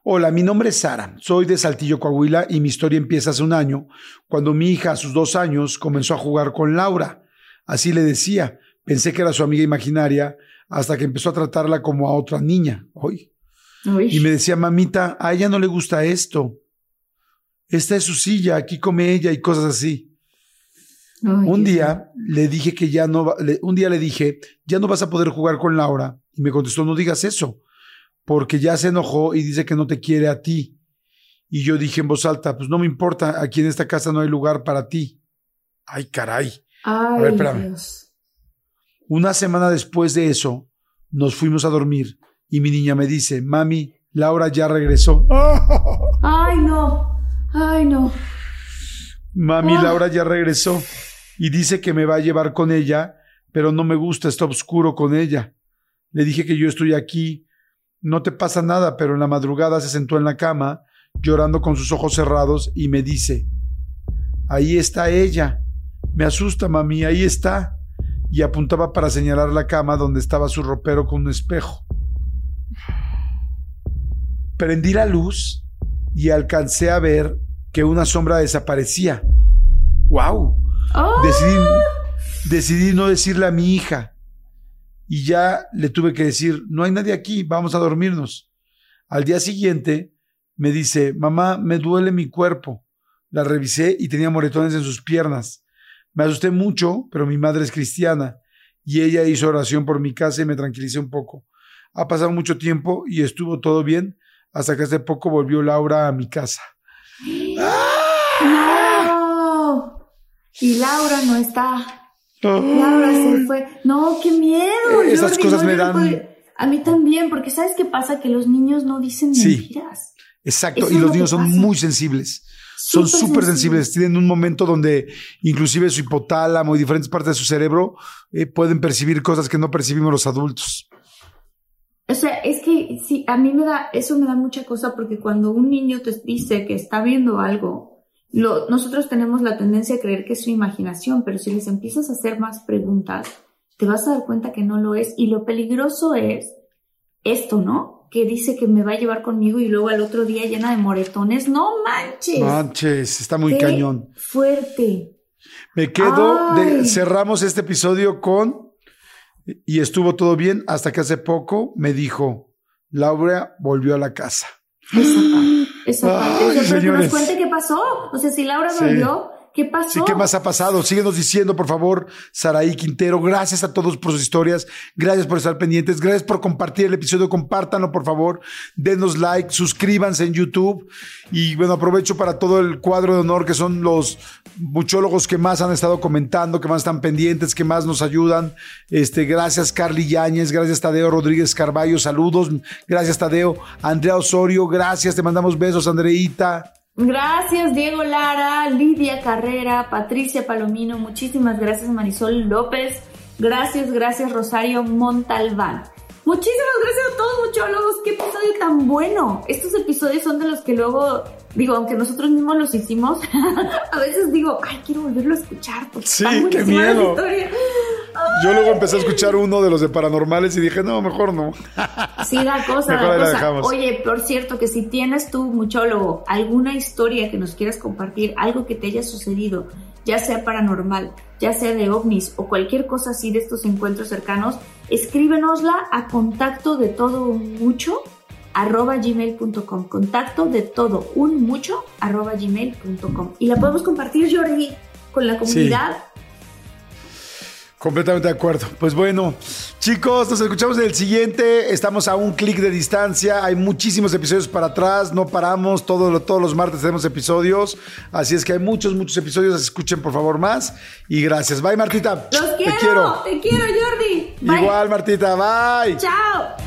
Hola, mi nombre es Sara, soy de Saltillo, Coahuila y mi historia empieza hace un año, cuando mi hija a sus dos años comenzó a jugar con Laura. Así le decía, pensé que era su amiga imaginaria hasta que empezó a tratarla como a otra niña. Hoy. Y me decía, mamita, a ella no le gusta esto. Esta es su silla, aquí come ella y cosas así. un día le dije que ya no, un día le dije, ya no vas a poder jugar con Laura. Y me contestó, no digas eso, porque ya se enojó y dice que no te quiere a ti. Y yo dije en voz alta, pues no me importa, aquí en esta casa no hay lugar para ti. Ay, caray.
a ver, espérame.
Una semana después de eso, nos fuimos a dormir y mi niña me dice, mami, Laura ya regresó. <laughs>
Ay, no, ay, no.
Mami, ah. Laura ya regresó y dice que me va a llevar con ella, pero no me gusta, está oscuro con ella. Le dije que yo estoy aquí, no te pasa nada, pero en la madrugada se sentó en la cama, llorando con sus ojos cerrados, y me dice, ahí está ella. Me asusta, mami, ahí está y apuntaba para señalar la cama donde estaba su ropero con un espejo. Prendí la luz y alcancé a ver que una sombra desaparecía. ¡Wow! Decidí, decidí no decirle a mi hija y ya le tuve que decir, no hay nadie aquí, vamos a dormirnos. Al día siguiente me dice, mamá, me duele mi cuerpo. La revisé y tenía moretones en sus piernas. Me asusté mucho, pero mi madre es cristiana y ella hizo oración por mi casa y me tranquilicé un poco. Ha pasado mucho tiempo y estuvo todo bien hasta que hace poco volvió Laura a mi casa.
¡No! Y Laura no está. Laura se fue. No, qué miedo.
Esas cosas me dan.
A mí también, porque ¿sabes qué pasa? Que los niños no dicen mentiras.
Exacto, y los niños son muy sensibles son súper sensibles. Tienen un momento donde inclusive su hipotálamo y diferentes partes de su cerebro eh, pueden percibir cosas que no percibimos los adultos.
O sea, es que sí, a mí me da, eso me da mucha cosa porque cuando un niño te dice que está viendo algo, lo, nosotros tenemos la tendencia a creer que es su imaginación, pero si les empiezas a hacer más preguntas, te vas a dar cuenta que no lo es. Y lo peligroso es esto, ¿no? que dice que me va a llevar conmigo y luego al otro día llena de moretones. No manches.
Manches, está muy cañón.
Fuerte.
Me quedo, cerramos este episodio con, y estuvo todo bien hasta que hace poco me dijo, Laura volvió a la casa.
Esa parte, esa parte. nos cuente qué pasó. O sea, si Laura volvió, ¿Qué pasó?
¿qué más ha pasado? Síguenos diciendo, por favor, Saraí Quintero. Gracias a todos por sus historias. Gracias por estar pendientes. Gracias por compartir el episodio. Compártanlo, por favor. Denos like, suscríbanse en YouTube. Y bueno, aprovecho para todo el cuadro de honor que son los muchólogos que más han estado comentando, que más están pendientes, que más nos ayudan. Este, gracias, Carly Yáñez. Gracias, Tadeo Rodríguez Carballo. Saludos. Gracias, Tadeo. Andrea Osorio, gracias. Te mandamos besos, Andreita.
Gracias Diego Lara, Lidia Carrera, Patricia Palomino, muchísimas gracias Marisol López, gracias, gracias Rosario Montalbán. Muchísimas gracias a todos muchólogos, qué episodio tan bueno. Estos episodios son de los que luego digo, aunque nosotros mismos los hicimos, <laughs> a veces digo, ay, quiero volverlo a escuchar.
sí, qué miedo. Yo luego empecé a escuchar uno de los de paranormales y dije, no, mejor no.
Sí, da <laughs> cosa, da cosa. Oye, por cierto, que si tienes tú, muchólogo, alguna historia que nos quieras compartir, algo que te haya sucedido, ya sea paranormal, ya sea de ovnis o cualquier cosa así de estos encuentros cercanos, escríbenosla a contacto de todo mucho arroba gmail.com. Contacto de todo, un mucho, arroba gmail.com. Y la podemos compartir, Jordi, con la comunidad.
Completamente de acuerdo. Pues bueno, chicos, nos escuchamos en el siguiente. Estamos a un clic de distancia. Hay muchísimos episodios para atrás. No paramos. Todo, todos los martes tenemos episodios. Así es que hay muchos, muchos episodios. Escuchen por favor más. Y gracias. Bye, Martita.
Los quiero. Te quiero, te quiero Jordi.
Igual, Martita. Bye.
Chao.